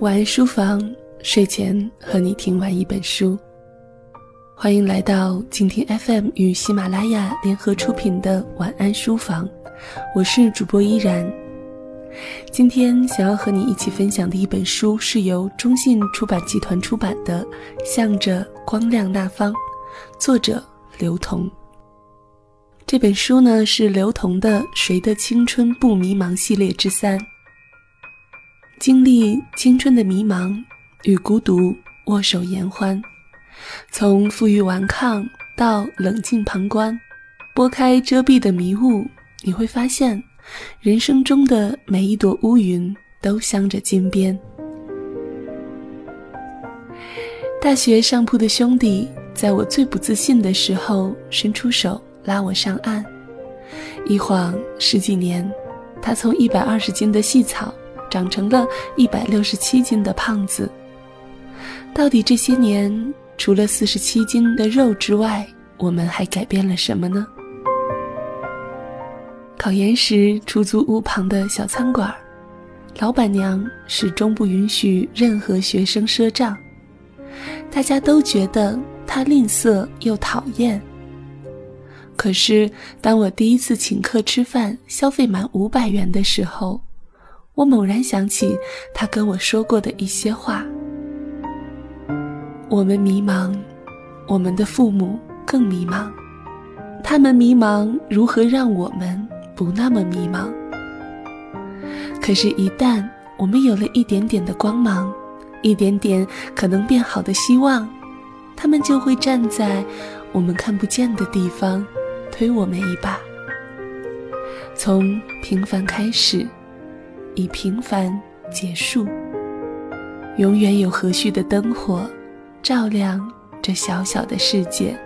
晚安书房，睡前和你听完一本书。欢迎来到静听 FM 与喜马拉雅联合出品的晚安书房，我是主播依然。今天想要和你一起分享的一本书是由中信出版集团出版的《向着光亮那方》，作者刘同。这本书呢是刘同的《谁的青春不迷茫》系列之三。经历青春的迷茫与孤独，握手言欢，从负隅顽抗到冷静旁观，拨开遮蔽的迷雾，你会发现，人生中的每一朵乌云都镶着金边。大学上铺的兄弟，在我最不自信的时候，伸出手拉我上岸。一晃十几年，他从一百二十斤的细草。长成了一百六十七斤的胖子。到底这些年，除了四十七斤的肉之外，我们还改变了什么呢？考研时，出租屋旁的小餐馆，老板娘始终不允许任何学生赊账，大家都觉得她吝啬又讨厌。可是，当我第一次请客吃饭，消费满五百元的时候，我猛然想起他跟我说过的一些话。我们迷茫，我们的父母更迷茫，他们迷茫，如何让我们不那么迷茫？可是，一旦我们有了一点点的光芒，一点点可能变好的希望，他们就会站在我们看不见的地方，推我们一把。从平凡开始。以平凡结束，永远有和煦的灯火照亮这小小的世界。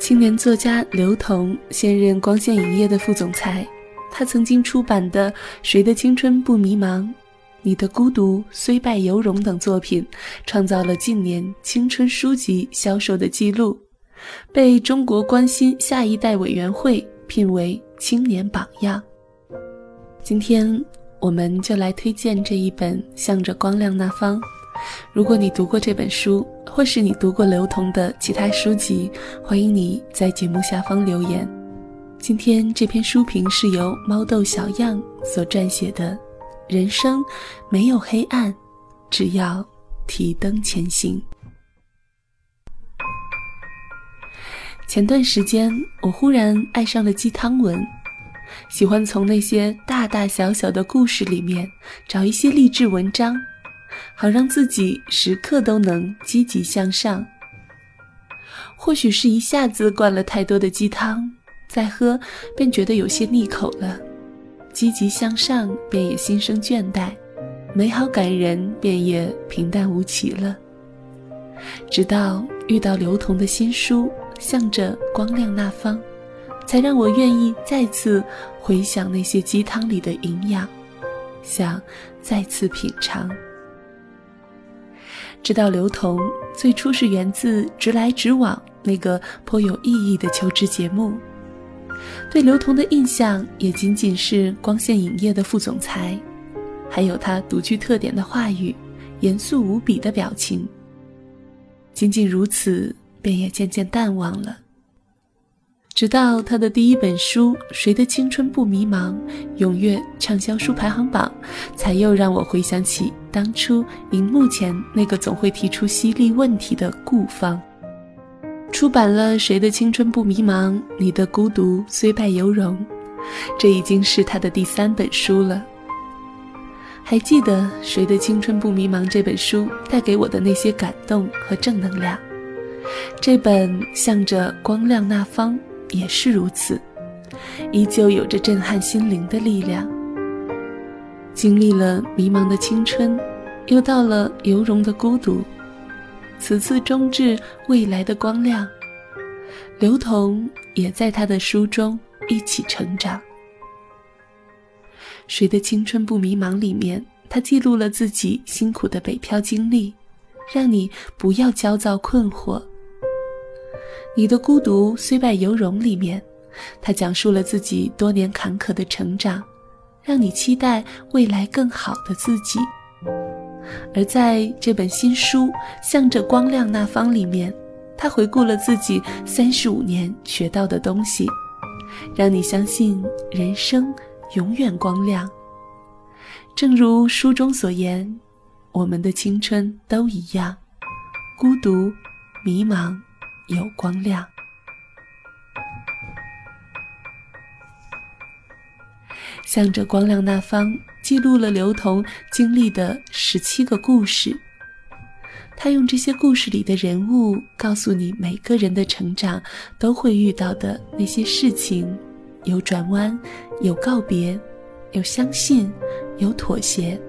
青年作家刘同，现任光线影业的副总裁，他曾经出版的《谁的青春不迷茫》《你的孤独虽败犹荣》等作品，创造了近年青春书籍销售的记录。被中国关心下一代委员会聘为青年榜样。今天，我们就来推荐这一本《向着光亮那方》。如果你读过这本书，或是你读过刘同的其他书籍，欢迎你在节目下方留言。今天这篇书评是由猫豆小样所撰写的。人生没有黑暗，只要提灯前行。前段时间，我忽然爱上了鸡汤文，喜欢从那些大大小小的故事里面找一些励志文章，好让自己时刻都能积极向上。或许是一下子灌了太多的鸡汤，再喝便觉得有些腻口了，积极向上便也心生倦怠，美好感人便也平淡无奇了。直到遇到刘同的新书。向着光亮那方，才让我愿意再次回想那些鸡汤里的营养，想再次品尝。知道刘同最初是源自《直来直往》那个颇有意义的求职节目，对刘同的印象也仅仅是光线影业的副总裁，还有他独具特点的话语，严肃无比的表情。仅仅如此。便也渐渐淡忘了。直到他的第一本书《谁的青春不迷茫》踊跃畅销书排行榜，才又让我回想起当初荧幕前那个总会提出犀利问题的顾方。出版了《谁的青春不迷茫》，你的孤独虽败犹荣，这已经是他的第三本书了。还记得《谁的青春不迷茫》这本书带给我的那些感动和正能量。这本向着光亮那方也是如此，依旧有着震撼心灵的力量。经历了迷茫的青春，又到了由荣的孤独，此次终至未来的光亮。刘同也在他的书中一起成长。谁的青春不迷茫？里面他记录了自己辛苦的北漂经历，让你不要焦躁困惑。你的孤独虽败犹荣里面，他讲述了自己多年坎坷的成长，让你期待未来更好的自己。而在这本新书《向着光亮那方》里面，他回顾了自己三十五年学到的东西，让你相信人生永远光亮。正如书中所言，我们的青春都一样，孤独、迷茫，有光亮。向着光亮那方，记录了刘同经历的十七个故事。他用这些故事里的人物，告诉你每个人的成长都会遇到的那些事情：有转弯，有告别，有相信，有妥协，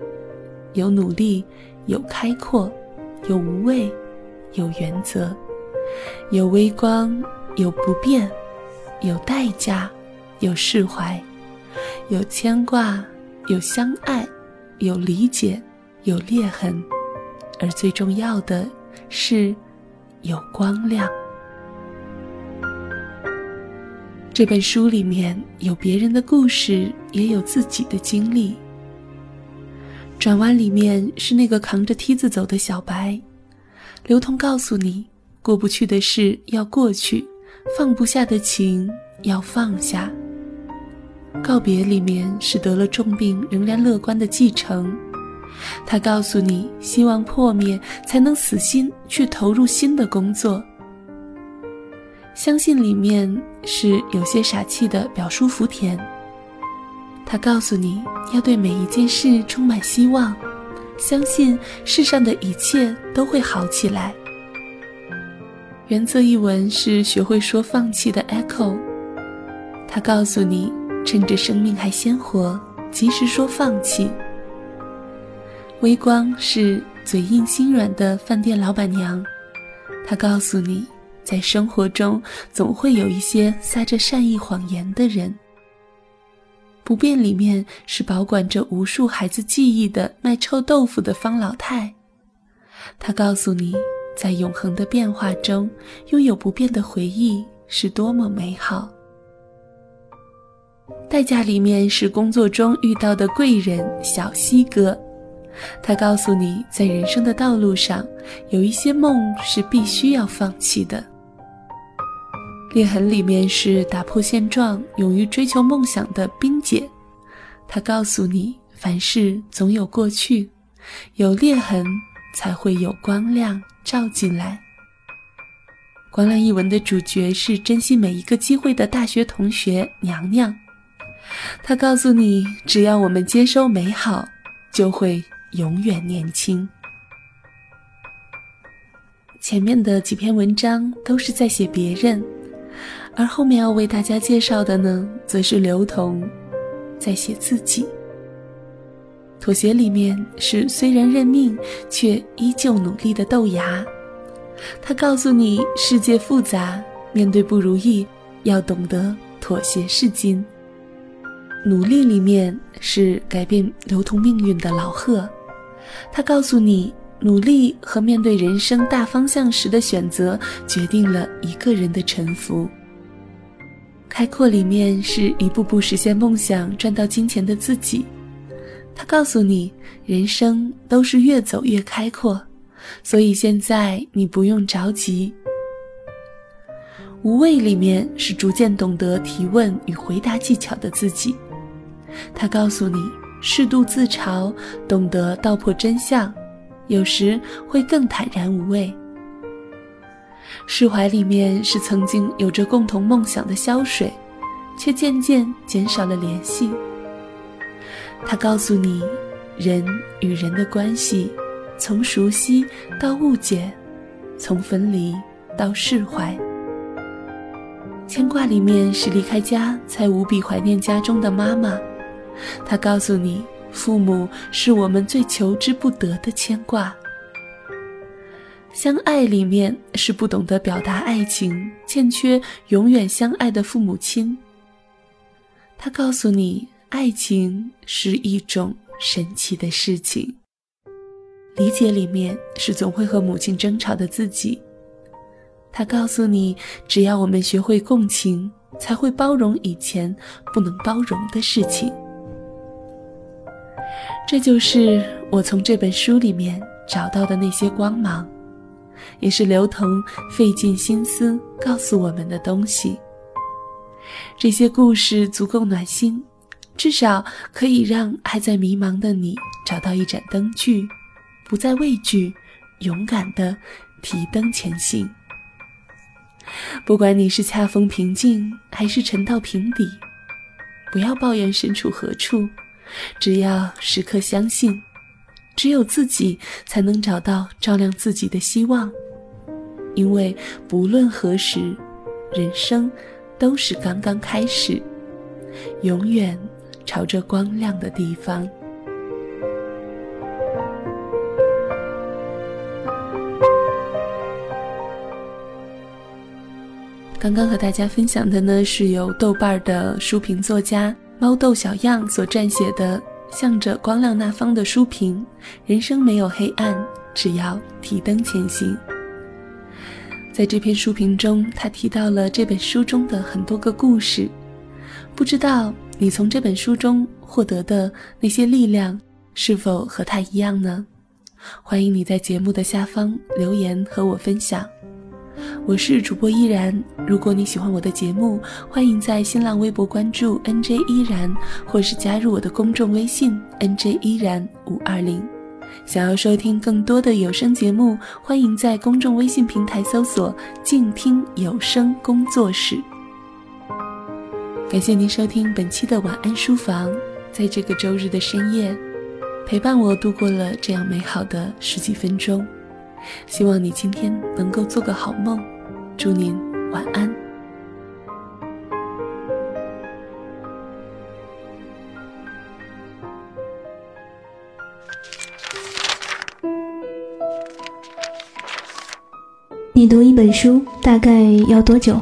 有努力，有开阔，有无畏，有原则，有微光，有不变，有代价，有释怀。有牵挂，有相爱，有理解，有裂痕，而最重要的是，有光亮。这本书里面有别人的故事，也有自己的经历。转弯里面是那个扛着梯子走的小白，刘同告诉你，过不去的事要过去，放不下的情要放下。告别里面是得了重病仍然乐观的继承，他告诉你希望破灭才能死心去投入新的工作。相信里面是有些傻气的表叔福田，他告诉你要对每一件事充满希望，相信世上的一切都会好起来。原则一文是学会说放弃的 Echo，他告诉你。趁着生命还鲜活，及时说放弃。微光是嘴硬心软的饭店老板娘，她告诉你，在生活中总会有一些撒着善意谎言的人。不变里面是保管着无数孩子记忆的卖臭豆腐的方老太，她告诉你，在永恒的变化中，拥有不变的回忆是多么美好。代价里面是工作中遇到的贵人小西哥，他告诉你，在人生的道路上，有一些梦是必须要放弃的。裂痕里面是打破现状、勇于追求梦想的冰姐，她告诉你，凡事总有过去，有裂痕才会有光亮照进来。光亮一文的主角是珍惜每一个机会的大学同学娘娘。他告诉你，只要我们接收美好，就会永远年轻。前面的几篇文章都是在写别人，而后面要为大家介绍的呢，则是刘同在写自己。妥协里面是虽然认命，却依旧努力的豆芽。他告诉你，世界复杂，面对不如意，要懂得妥协是金。努力里面是改变流通命运的老贺，他告诉你，努力和面对人生大方向时的选择，决定了一个人的沉浮。开阔里面是一步步实现梦想、赚到金钱的自己，他告诉你，人生都是越走越开阔，所以现在你不用着急。无畏里面是逐渐懂得提问与回答技巧的自己。他告诉你，适度自嘲，懂得道破真相，有时会更坦然无畏。释怀里面是曾经有着共同梦想的潇水，却渐渐减少了联系。他告诉你，人与人的关系，从熟悉到误解，从分离到释怀。牵挂里面是离开家才无比怀念家中的妈妈。他告诉你，父母是我们最求之不得的牵挂。相爱里面是不懂得表达爱情，欠缺永远相爱的父母亲。他告诉你，爱情是一种神奇的事情。理解里面是总会和母亲争吵的自己。他告诉你，只要我们学会共情，才会包容以前不能包容的事情。这就是我从这本书里面找到的那些光芒，也是刘同费尽心思告诉我们的东西。这些故事足够暖心，至少可以让还在迷茫的你找到一盏灯具，不再畏惧，勇敢的提灯前行。不管你是恰逢平静，还是沉到平底，不要抱怨身处何处，只要时刻相信，只有自己才能找到照亮自己的希望。因为不论何时，人生都是刚刚开始，永远朝着光亮的地方。刚刚和大家分享的呢，是由豆瓣的书评作家猫豆小样所撰写的《向着光亮那方的书评》，人生没有黑暗，只要提灯前行。在这篇书评中，他提到了这本书中的很多个故事，不知道你从这本书中获得的那些力量，是否和他一样呢？欢迎你在节目的下方留言和我分享。我是主播依然，如果你喜欢我的节目，欢迎在新浪微博关注 NJ 依然，或是加入我的公众微信 NJ 依然五二零。想要收听更多的有声节目，欢迎在公众微信平台搜索“静听有声工作室”。感谢您收听本期的晚安书房，在这个周日的深夜，陪伴我度过了这样美好的十几分钟。希望你今天能够做个好梦。祝您晚安。你读一本书大概要多久？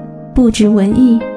不止文艺。